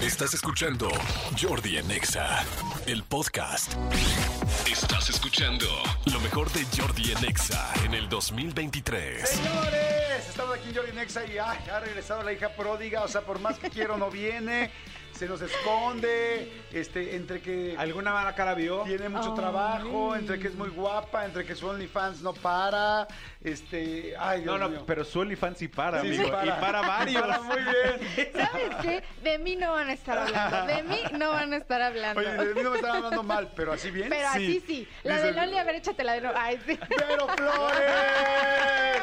Estás escuchando Jordi en Exa, el podcast. Estás escuchando lo mejor de Jordi en Exa en el 2023. Señores, estamos aquí en Jordi Nexa y ay, ha regresado la hija pródiga, o sea, por más que quiero no viene, se nos esconde, este, entre que ¿Alguna mala cara vio? tiene mucho trabajo, entre que es muy guapa, entre que su OnlyFans no para, este, ay, Dios No, no, mío. pero su OnlyFans sí para, Sí, amigo. sí para. Y para varios. Para muy bien. ¿Sabes qué? De mí no van a estar hablando. De mí no van a estar hablando. Oye, de mí no me están hablando mal, pero así bien. Pero así sí. La Dice- de Loli, a ver, échate la de. Ay, sí. ¡Pero Flores!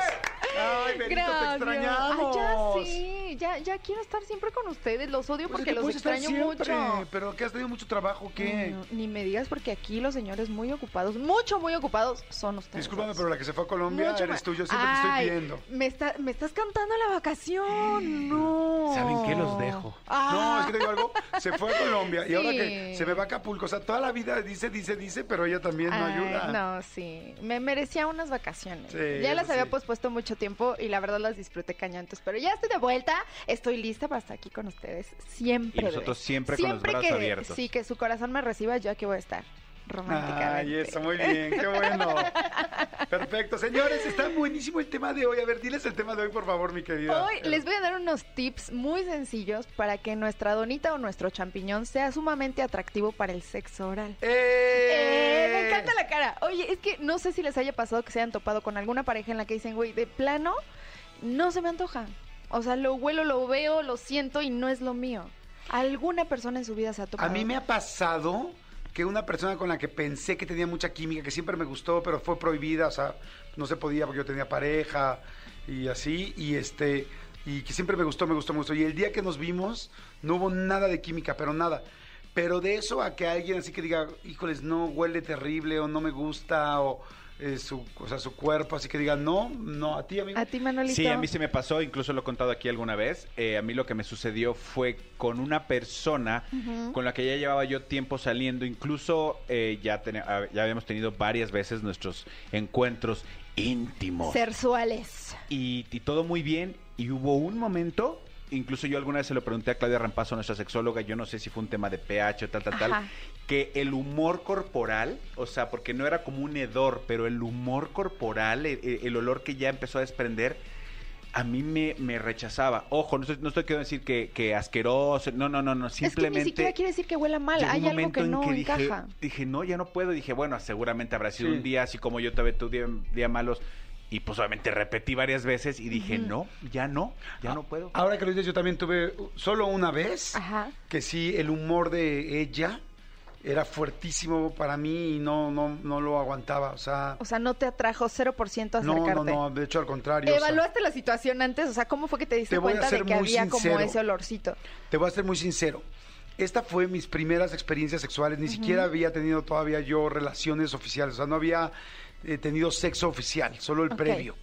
Ay, Benito, te Gracias. extrañamos. Ay, ya sí. Ya, ya quiero estar siempre con ustedes. Los odio Pues es porque que los extraño siempre, mucho. Pero que has tenido mucho trabajo, ¿qué? No, ni me digas porque aquí los señores muy ocupados, mucho, muy ocupados, son ustedes. Discúlpame, dos. pero la que se fue a Colombia Mucho eres tú. Yo siempre te Ay, estoy viendo. Me, está, me estás cantando la vacación. No. ¿Saben qué? Los dejo. No, Ah. es que te digo algo. Se fue a Colombia y ahora que se me va a Acapulco. O sea, toda la vida dice, dice, dice, pero ella también no Ay, ayuda. No, sí. Me merecía unas vacaciones. Sí, ya las había sí. pospuesto mucho tiempo y la verdad las disfruté cañantes. Pero ya estoy de vuelta. Estoy lista para estar aquí con ustedes. Siempre. Y nosotros siempre con los brazos que, abiertos. Sí, que su corazón me reciba, yo aquí voy a estar. Románticamente. Ay, eso, muy bien, qué bueno. Perfecto, señores, está buenísimo el tema de hoy. A ver, diles el tema de hoy, por favor, mi querida. Hoy les voy a dar unos tips muy sencillos para que nuestra donita o nuestro champiñón sea sumamente atractivo para el sexo oral. ¡Eh! Eh, me encanta Oye, es que no sé si les haya pasado que se hayan topado con alguna pareja en la que dicen, güey, de plano, no se me antoja. O sea, lo huelo, lo veo, lo siento y no es lo mío. ¿Alguna persona en su vida se ha topado? A mí me ha pasado que una persona con la que pensé que tenía mucha química, que siempre me gustó, pero fue prohibida, o sea, no se podía porque yo tenía pareja y así, y este, y que siempre me gustó, me gustó, me gustó. Y el día que nos vimos, no hubo nada de química, pero nada. Pero de eso a que alguien así que diga, híjoles, no, huele terrible, o no me gusta, o eh, su, o sea, su cuerpo, así que diga, no, no, a ti, amigo. ¿A ti, Manolito? Sí, a mí se me pasó, incluso lo he contado aquí alguna vez. Eh, a mí lo que me sucedió fue con una persona con la que ya llevaba yo tiempo saliendo. Incluso eh, ya, ah, ya habíamos tenido varias veces nuestros encuentros íntimos. Sexuales. y, y todo muy bien. Y hubo un momento, incluso yo alguna vez se lo pregunté a Claudia Rampazo, nuestra sexóloga, yo no sé si fue un tema de pH o tal, tal, Ajá. tal, que el humor corporal, o sea, porque no era como un hedor, pero el humor corporal, el, el olor que ya empezó a desprender, a mí me, me rechazaba. Ojo, no estoy, no estoy queriendo decir que, que asqueroso, no, no, no, no, Es que simplemente... ni siquiera quiere decir que huela mal. Hay un algo momento que en no que dije, encaja. dije, no, ya no puedo. Dije, bueno, seguramente habrá sido Sí. un día así como yo tuve tu día, día malos. Y pues obviamente repetí varias veces y dije, no, ya no, ya no puedo. Ahora que lo dices, yo también tuve solo una vez Ajá. que sí, el humor de ella era fuertísimo para mí y no, no, no lo aguantaba. O sea, O sea, no te atrajo 0% acercarte. no, no, no, de hecho al contrario. o sea, ¿Evaluaste la situación antes? O sea, ¿cómo fue que te diste Te voy a cuenta de ser que muy había como sincero. ese olorcito? te voy a ser muy sincero. Esta fue mis primeras experiencias sexuales. Ni siquiera había tenido todavía yo relaciones oficiales. O sea, no había eh, tenido sexo oficial, solo el previo.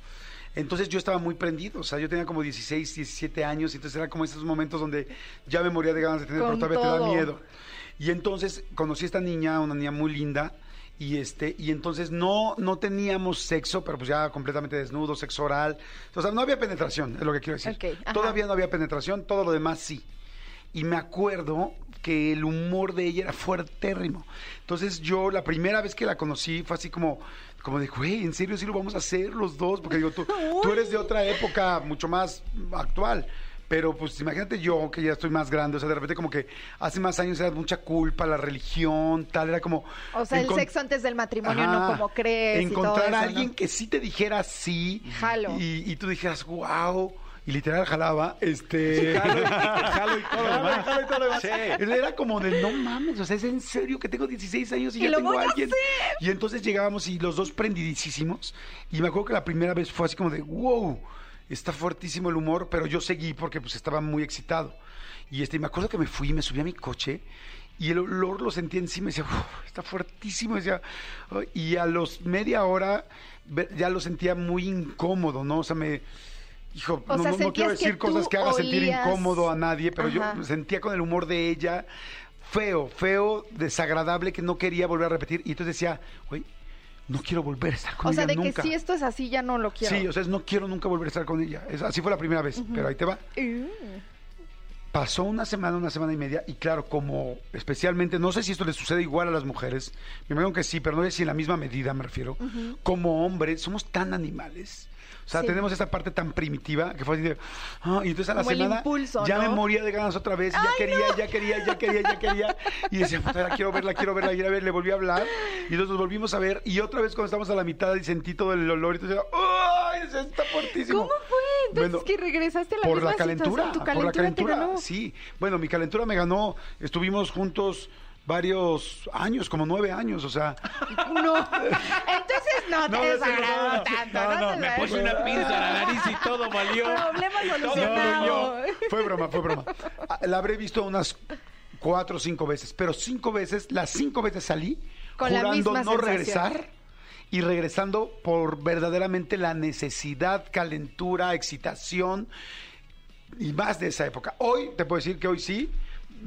Entonces yo estaba muy prendido, o sea, yo tenía como 16, 17 años, y entonces era como esos momentos donde ya me moría de ganas de tener, Con pero todavía te da miedo. Y entonces conocí a esta niña, una niña muy linda, y este, y entonces no, no teníamos sexo, pero pues ya completamente desnudo, sexo oral. O sea, no había penetración, es lo que quiero decir. Todavía no había penetración, todo lo demás sí. Y me acuerdo que el humor de ella era fuertérrimo. Entonces yo la primera vez que la conocí fue así como, como de, güey, ¿en serio sí lo vamos a hacer los dos? Porque digo, tú, tú eres de otra época mucho más actual. Pero pues imagínate yo, que ya estoy más grande, o sea, de repente como que hace más años era mucha culpa, la religión, tal, era como... O sea, el sexo antes del matrimonio, no como crees. y Encontrar todo eso, a ¿no? alguien que sí te dijera sí. Jalo. Y, y tú dijeras, wow. Y literal jalaba, este... Jalo, jalo y todo lo Jalo, demás. jalo y todo lo demás. Sí. Él era como de, no mames, o sea, es en serio que tengo 16 años y, Y ya lo tengo voy a a alguien. Y entonces llegábamos y los dos prendidísimos. Y me acuerdo que la primera vez fue así como de, wow, está fuertísimo el humor, pero yo seguí porque pues estaba muy excitado. Y este, y me acuerdo que me fui, me subí a mi coche y el olor lo sentí encima y decía, "Uf, está fuertísimo. Decía, y a los media hora ya lo sentía muy incómodo, ¿no? O sea, me... Hijo, O no, sea, no- quiero decir cosas que haga sentir incómodo a nadie, pero Ajá. yo sentía con el humor de ella feo, feo, desagradable, que no quería volver a repetir. Y entonces decía, güey, no quiero volver a estar con O sea, ella de nunca. que si esto es así, ya no lo quiero. Sí, o sea, es no quiero nunca volver a estar con ella. Es- así fue la primera vez, pero ahí te va. Uh. Pasó una semana, una semana y media, y claro, como especialmente, no sé si esto le sucede igual a las mujeres, me imagino que sí, pero no sé si en la misma medida me refiero, como hombres somos tan animales. O sea, Sí. tenemos esa parte tan primitiva que fue así de, ah, y entonces a la Como semana impulso, ya me ¿no? moría de ganas otra vez, y ya quería, ya quería, ya quería, ya quería, y decía, puta, la quiero verla, quiero verla, quiero verla, le volví a hablar, y entonces nos volvimos a ver, y otra vez cuando estamos a la mitad y sentí todo el olor, y entonces, ¡ay! Está fortísimo. ¿Cómo fue? Entonces Bueno, que regresaste a la por misma la calentura, situación. Tu por la calentura, te ganó. sí. Bueno, mi calentura me ganó, estuvimos juntos varios años, como nueve años, o sea, No. Entonces no te No, desagradó no, no, tanto. no, No, no, me Puse una pinza a la nariz y todo valió. Problema solucionado. no, fue broma, fue broma. Ah, La habré visto unas cuatro o cinco veces, pero cinco veces, las cinco veces salí Con la jurando misma no sensación. regresar y regresando por verdaderamente la necesidad, calentura, excitación y más de esa época. Hoy te puedo decir que hoy sí.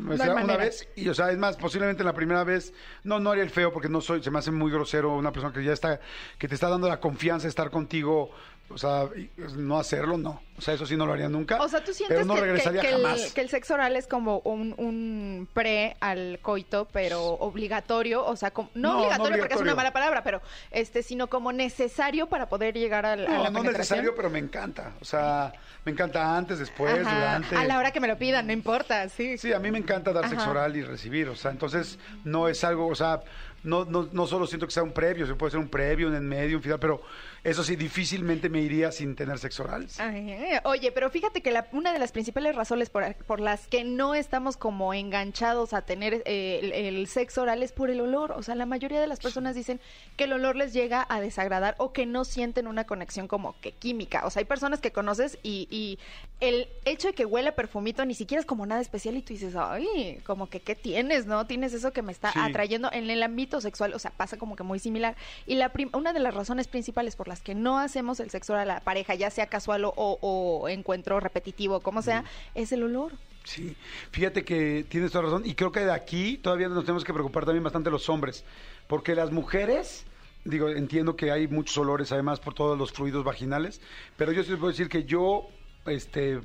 O hay sea, una vez, y o sea, es más, posiblemente la primera vez, no, no haría el feo porque no soy, se me hace muy grosero una persona que ya está, que te está dando la confianza de estar contigo, o sea, y, no hacerlo, no. O sea, eso sí no lo haría nunca. O sea, tú sientes pero no que, que- regresaría que jamás. el, que el sexo oral es como un, un pre al coito, pero obligatorio, o sea, como- no, No, no obligatorio, porque es una mala palabra, pero este, sino como necesario para poder llegar al- a, No, la no necesario, pero me encanta. O sea, me encanta antes, después, Ajá, durante. A la hora que me lo pidan, no importa, sí. Sí, a mí me encanta dar sexo oral y recibir, o sea, entonces no es algo, o sea, no, no, no solo siento que sea un previo, se puede ser un previo, un en medio, un final, pero eso sí, difícilmente me iría sin tener sexo oral. Ay, Oye, pero fíjate que la- una de las principales razones por, por las que no estamos como enganchados a tener eh, el, el sexo oral es por el olor. O sea, la mayoría de las personas dicen que el olor les llega a desagradar o que no sienten una conexión como que química. O sea, hay personas que conoces y, y el hecho de que huele a perfumito ni siquiera es como nada especial y tú dices, ay, como que qué tienes, ¿no? Tienes eso que me está Sí. atrayendo en el ámbito sexual. O sea, pasa como que muy similar. Y la una de las razones principales por las que no hacemos el sexo oral a la pareja, ya sea casual o, o encuentro repetitivo, como sea, es el olor. Sí, fíjate que tienes toda razón y creo que de aquí todavía nos tenemos que preocupar también bastante los hombres, porque las mujeres, digo, entiendo que hay muchos olores además por todos los fluidos vaginales, pero yo sí les puedo decir que yo, este,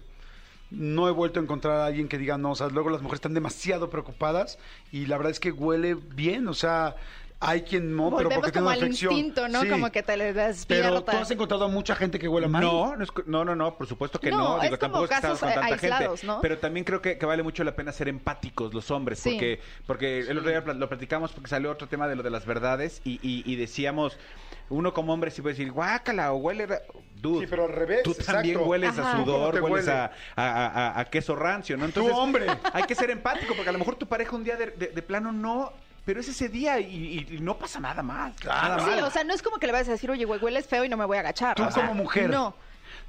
no he vuelto a encontrar a alguien que diga no, o sea, luego las mujeres están demasiado preocupadas y la verdad es que huele bien, o sea, hay quien no, pero Volvemos porque tiene como una al afección. instinto, ¿no? Sí. Como que te le Pero despierta. tú has encontrado a mucha gente que huele mal. No, no, es no, no, no, por supuesto que No, no. Digo, es como tampoco es que casos, con tanta aislados, gente. ¿no? Pero también creo que, que vale mucho la pena ser empáticos los hombres, Sí. porque porque el otro día lo platicamos porque salió otro tema de lo de las verdades y, y- y decíamos, uno como hombre sí puede decir, guácala o huele... ra-". Dude, Sí, pero al revés, Tú también exacto. hueles Ajá. a ¿Cómo sudor, hueles huele? a, a- a- a queso rancio, ¿no? Entonces, hombre. hay que ser empático porque a lo mejor tu pareja un día de, de- de plano no... Pero es ese día y, y- y no pasa nada más. Nada Sí, mal. o sea, no es como que le vayas a decir, oye, güey, hueles feo y no me voy a agachar. Tú O sea, como mujer. No.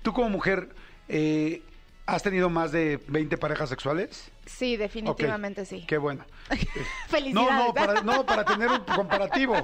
Tú como mujer, eh, ¿has tenido más de 20 parejas sexuales? Sí, definitivamente Ok, sí. Qué bueno. Felicidades. No, no, para, no, para tener un comparativo.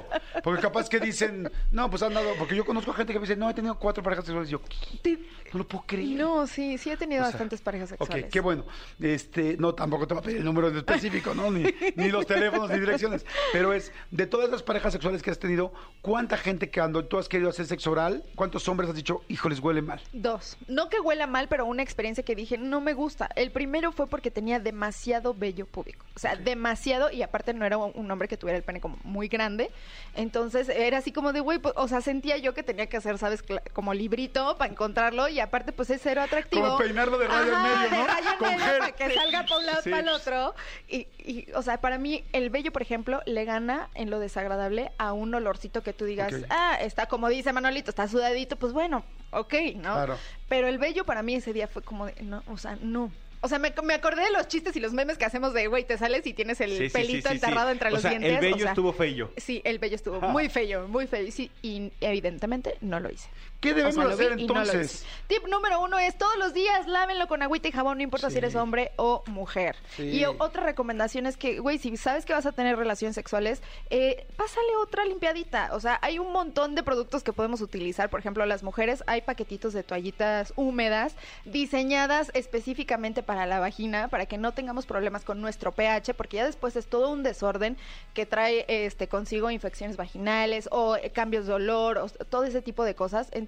Porque capaz que dicen, no, pues han dado, porque yo conozco gente que me dice, no, he tenido cuatro parejas sexuales. Yo, ¿qué? No lo puedo creer. No, sí, sí he tenido O sea, bastantes parejas Ok, sexuales. qué bueno. Este, no, tampoco te va a pedir el número en específico, ¿no? Ni, ni los teléfonos ni direcciones. Pero es, de todas las parejas sexuales que has tenido, ¿cuánta gente que cuando tú has querido hacer sexo oral, cuántos hombres has dicho, híjoles, huele mal? Dos. No que huela mal, pero una experiencia que dije, no me gusta. El primero fue porque tenía demasiado vello púbico. O sea, demasiado, y aparte no era un hombre que tuviera el pene como muy grande. Entonces era así como de, güey, pues, o sea, sentía yo que tenía que hacer, ¿sabes? Como librito para encontrarlo, y aparte, pues es cero atractivo. Como peinarlo de rayo en medio, ¿no? de rayo en medio para que salga para un lado Sí. para el otro. Y, y, o sea, para mí, el vello, por ejemplo, le gana en lo desagradable a un olorcito que tú digas, ah, está como dice Manolito, está sudadito, pues bueno, ok, ¿no? Claro. Pero el bello para mí ese día fue como de, no, o sea, no. O sea, me, me acordé de los chistes y los memes que hacemos de, güey, te sales y tienes el Sí, pelito sí, sí. enterrado entre O los sea, dientes. el o bello sea, estuvo feo. Sí, el bello estuvo muy feo, muy feo. Sí, y evidentemente no lo hice. ¿Qué O debemos sea, hacer no entonces? Tip número uno es todos los días lávenlo con agüita y jabón, no importa si eres hombre o mujer. Sí. Y otra recomendación es que, güey, si sabes que vas a tener relaciones sexuales, eh, pásale otra limpiadita. O sea, hay un montón de productos que podemos utilizar. Por ejemplo, las mujeres hay paquetitos de toallitas húmedas diseñadas específicamente para la vagina, para que no tengamos problemas con nuestro pH, porque ya después es todo un desorden que trae este consigo infecciones vaginales o eh, cambios de olor, o todo ese tipo de cosas. Entonces,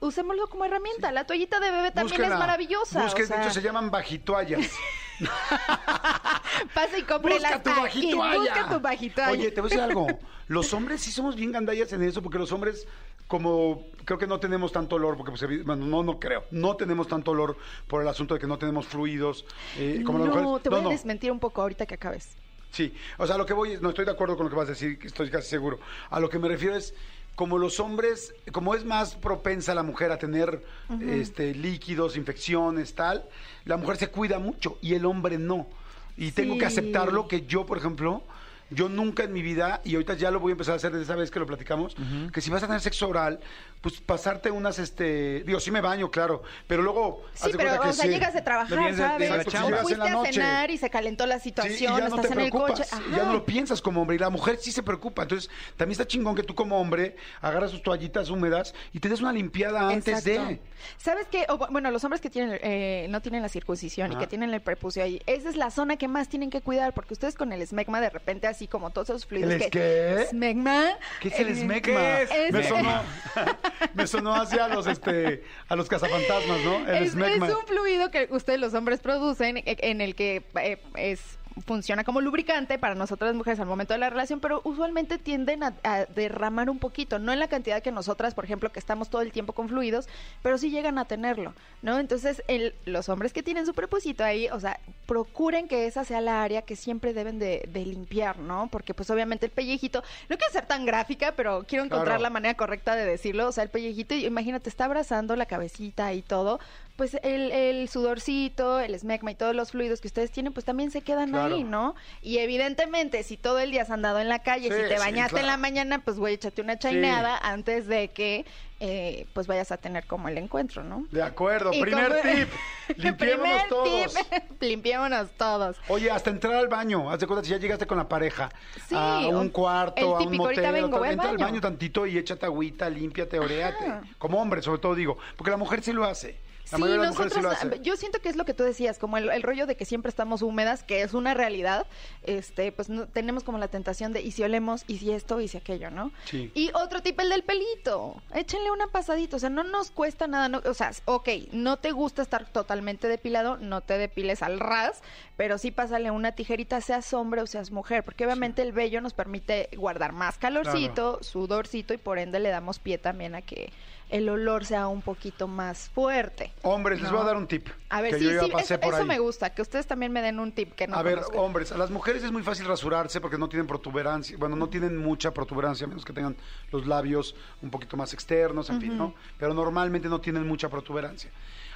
usémoslo como herramienta. La toallita de bebé también Búsquenla. es maravillosa. Busquen, o sea, de hecho se llaman bajitoallas. pasa y compre Busca tu bajitoalla. Busca tu bajitoalla. Oye, te voy a decir algo. Los hombres sí somos bien gandallas en eso, porque los hombres, como creo que no tenemos tanto olor, porque pues, bueno, no, no creo, no tenemos tanto olor por el asunto de que no tenemos fluidos. eh, como las no, mujeres. te voy no, a desmentir un poco ahorita que acabes. Sí, o sea, lo que voy, es- no estoy de acuerdo con lo que vas a decir, estoy casi seguro. A lo que me refiero es, como los hombres, como es más propensa la mujer a tener este, líquidos, infecciones, tal, la mujer se cuida mucho y el hombre no. Y tengo que Sí. aceptarlo que yo, por ejemplo, yo nunca en mi vida, y ahorita ya lo voy a empezar a hacer desde esa vez que lo platicamos, que si vas a tener sexo oral, pues pasarte unas, este, digo, sí me baño, claro, pero luego... Sí, pero, que o sea, sí. llegas de trabajar, vienes de- de ¿sabes? en Fuiste a cenar y se calentó la situación, ya no estás te en el coche. ya no lo piensas como hombre. Y la mujer sí se preocupa. Entonces, también está chingón que tú como hombre agarras tus toallitas húmedas y te des una limpiada antes Exacto. de. ¿Sabes qué? O, bueno, los hombres que tienen eh, no tienen la circuncisión y que tienen el prepucio ahí, esa es la zona que más tienen que cuidar, porque ustedes con el esmegma de repente así como todos esos fluidos ¿El que... qué? Esmegma. ¿Qué es el eh, esmegma? ¿qué es? Me Es- sonó, me sonó hacia los este a los cazafantasmas, ¿no? El Es, esmegma. es un fluido que ustedes los hombres producen eh, en el que eh, es funciona como lubricante para nosotras mujeres al momento de la relación, pero usualmente tienden a, a derramar un poquito, no en la cantidad que nosotras, por ejemplo, que estamos todo el tiempo con fluidos, pero sí llegan a tenerlo, ¿no? Entonces, el- los hombres que tienen su prepucito ahí, o sea, procuren que esa sea la área que siempre deben de, de limpiar, ¿no? Porque pues obviamente el pellejito, no quiero ser tan gráfica, pero quiero encontrar Claro. la manera correcta de decirlo, o sea, el pellejito, imagínate, está abrazando la cabecita y todo, pues el, el sudorcito, el esmegma y todos los fluidos que ustedes tienen, pues también se quedan Claro. ahí, ¿no? Y evidentemente, si todo el día has andado en la calle, Sí, si te sí, bañaste en la mañana, pues güey, échate una chaineada antes de que eh, pues vayas a tener como el encuentro, ¿no? De acuerdo. Y Primer como- tip. Limpiémonos Primer todos. tip, limpiémonos todos. Oye, hasta entrar al baño, haz de cuenta si ya llegaste con la pareja Sí, a un cuarto, a un motel, vengo, tal, entra al baño. tantito y échate agüita, límpiate, oréate. Como hombre, sobre todo digo, porque la mujer sí lo hace. La Sí, mayoría de las mujeres sí lo nosotros, hace. yo siento que es lo que tú decías, como el, el rollo de que siempre estamos húmedas, que es una realidad, este, pues no, tenemos como la tentación de, y si olemos, y si esto, y si aquello, ¿no? Sí. Y otro tipo, el del pelito, échenle una pasadita, o sea, no nos cuesta nada, no, o sea, ok, no te gusta estar totalmente depilado, no te depiles al ras, pero sí pásale una tijerita, seas hombre o seas mujer, porque obviamente el vello nos permite guardar más calorcito, sudorcito, y por ende le damos pie también a que el olor sea un poquito más fuerte. Hombres, les voy a dar un tip. A ver, que sí, yo ya sí, pasé eso, por eso ahí. me gusta, que ustedes también me den un tip que no a ver, hombres, a las mujeres es muy fácil rasurarse porque no tienen protuberancia, bueno, no tienen mucha protuberancia, a menos que tengan los labios un poquito más externos, en fin, ¿no? Pero normalmente no tienen mucha protuberancia.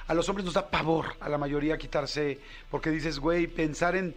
A los hombres nos da pavor a la mayoría quitarse, porque dices, güey, pensar en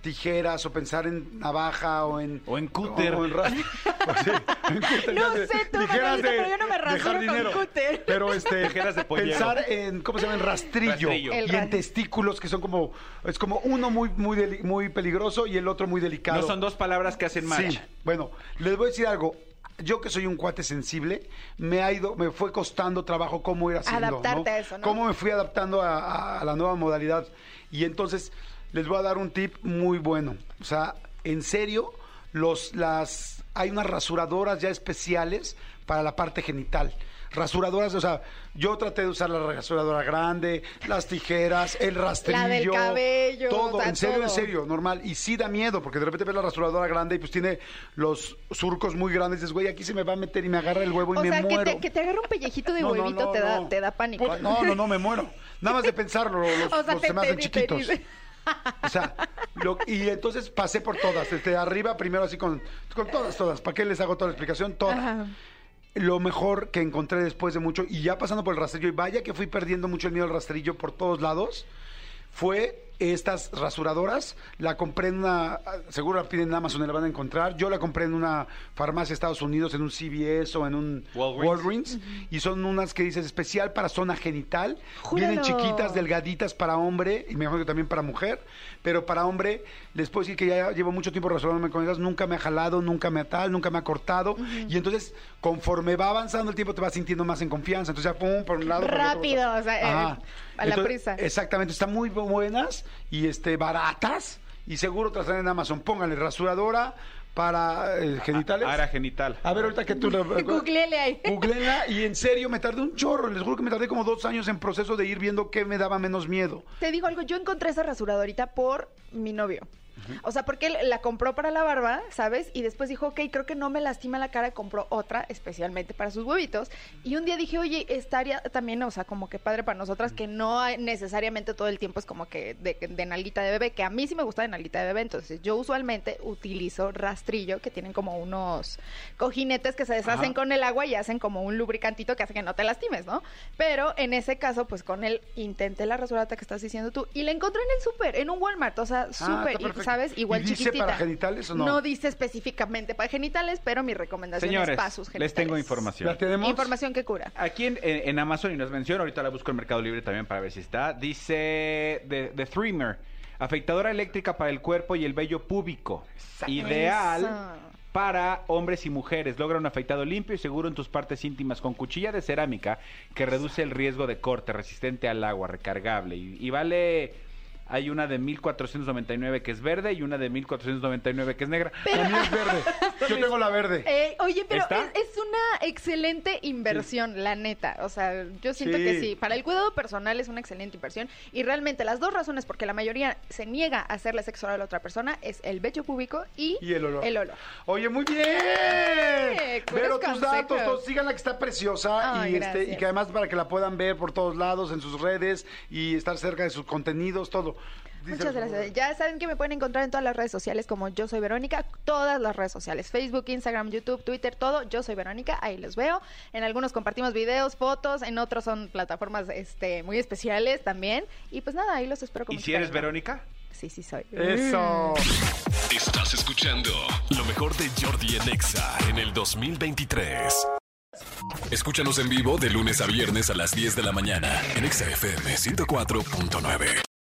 tijeras o pensar en navaja o en... O en cúter. O, en ras- o sí, en cúter, No sé, tú, tijeras de- pero yo no me rasuro con cúter. Pero este... Tijeras de pollero. Pensar en, ¿cómo se llama? En rastrillo. Y en testículos que son como... Es como uno muy, muy, deli- muy peligroso y el otro muy delicado. No son dos palabras que hacen match. Sí, bueno, les voy a decir algo. Yo que soy un cuate sensible, me ha ido, me fue costando trabajo cómo ir haciendo. Adaptarte ¿no? a eso, ¿no? Cómo me fui adaptando a, a- a la nueva modalidad. Y entonces les voy a dar un tip muy bueno. O sea, en serio, los, las, hay unas rasuradoras ya especiales para la parte genital. Rasuradoras, o sea, yo traté de usar la rasuradora grande, las tijeras, el rastrillo. La del cabello, Todo, o sea, en serio, en serio normal. Y sí da miedo, porque de repente ves la rasuradora grande y pues tiene los surcos muy grandes. Y dices, güey, aquí se me va a meter y me agarra el huevo y o me sea, que muero. te, que te agarre un pellejito de No, huevito no, te, da, te da pánico. Pues, No, no, no, me muero. Nada más de pensarlo, los, O sea, los te- se me hacen chiquitos. te- O sea, lo- y entonces pasé por todas. Desde arriba, primero así con, con todas, todas. ¿Para qué les hago toda la explicación? Todas. Ajá. Lo mejor que encontré después de mucho, y ya pasando por el rastrillo, y vaya que fui perdiendo mucho el miedo al rastrillo por todos lados, fue estas rasuradoras. La compré en una, seguro la piden en Amazon y la van a encontrar. Yo la compré en una farmacia de Estados Unidos, en un CVS o en un Walgreens. Walgreens. Y son unas que dices especial para zona genital. ¡Júralo! Vienen chiquitas, delgaditas para hombre, y me imagino que también para mujer. Pero para hombre, les puedo decir que ya llevo mucho tiempo rasurándome con ellas. Nunca me ha jalado, nunca me ha tal, nunca me ha cortado. Y entonces, conforme va avanzando el tiempo, te vas sintiendo más en confianza. Entonces ya pum, por un lado. por el otro, Rápido, por otro. o sea, eh, a la prisa. Exactamente, están muy buenas y este baratas y seguro te las en Amazon. Pónganle rasuradora para eh, genitales. Ara genital. A ver, ahorita que tú lo... Googleele ahí. Googleenla y en serio me tardé un chorro. Les juro que me tardé como dos años en proceso de ir viendo qué me daba menos miedo. Te digo algo, yo encontré esa rasuradorita por mi novio. O sea, porque él la compró para la barba, ¿sabes? Y después dijo, ok, creo que no me lastima la cara, compró otra especialmente para sus huevitos. Y un día dije, oye, estaría también, o sea, como que padre para nosotras, que no hay- necesariamente todo el tiempo es como que de, de nalguita de bebé, que a mí sí me gusta de nalguita de bebé. Entonces, yo usualmente utilizo rastrillo, que tienen como unos cojinetes que se deshacen con el agua y hacen como un lubricantito que hace que no te lastimes, ¿no? Pero en ese caso, pues con él intenté la rasurata que estás diciendo tú y la encontré en el súper, en un Walmart, o sea, súper, Ah, y, perfecto. ¿Sabes? Igual ¿Y dice chiquitita. para genitales o no? No dice específicamente para genitales, pero mi recomendación Señores, es para sus genitales. les tengo información. ¿La tenemos? Información que cura. Aquí en, en- Amazon, y nos menciona, ahorita la busco en Mercado Libre también para ver si está, dice The, The Trimmer, afeitadora eléctrica para el cuerpo y el vello púbico. Ideal Eso. para hombres y mujeres. Logra un afeitado limpio y seguro en tus partes íntimas con cuchilla de cerámica que reduce el riesgo de corte, resistente al agua, recargable. Y, y vale... Hay una de 1499 que es verde y una de 1499 que es negra. La mía es verde. Yo tengo la verde. Eh, oye, pero es, es una excelente inversión, la neta. O sea, yo siento Sí. que sí. Para el cuidado personal es una excelente inversión. Y realmente las dos razones por que la mayoría se niega a hacerle sexo oral a la otra persona es el vello púbico y, Y el olor. El olor. Oye, muy bien. Eh, Pero tus datos, todos, síganla que está preciosa y, este, y que además para que la puedan ver por todos lados, en sus redes y estar cerca de sus contenidos, todo. Dice- Muchas gracias. Ya saben que me pueden encontrar en todas las redes sociales como Yo Soy Verónica, todas las redes sociales, Facebook, Instagram, YouTube, Twitter, todo. Yo Soy Verónica, ahí los veo. En algunos compartimos videos, fotos, en otros son plataformas este, muy especiales también. Y pues nada, ahí los espero con ¿Y si eres. Verónica? Sí, sí soy. Eso. Estás escuchando lo mejor de Jordi en Exa en el 2023. Escúchanos en vivo de lunes a viernes a las 10 de la mañana en Exa FM 104.9.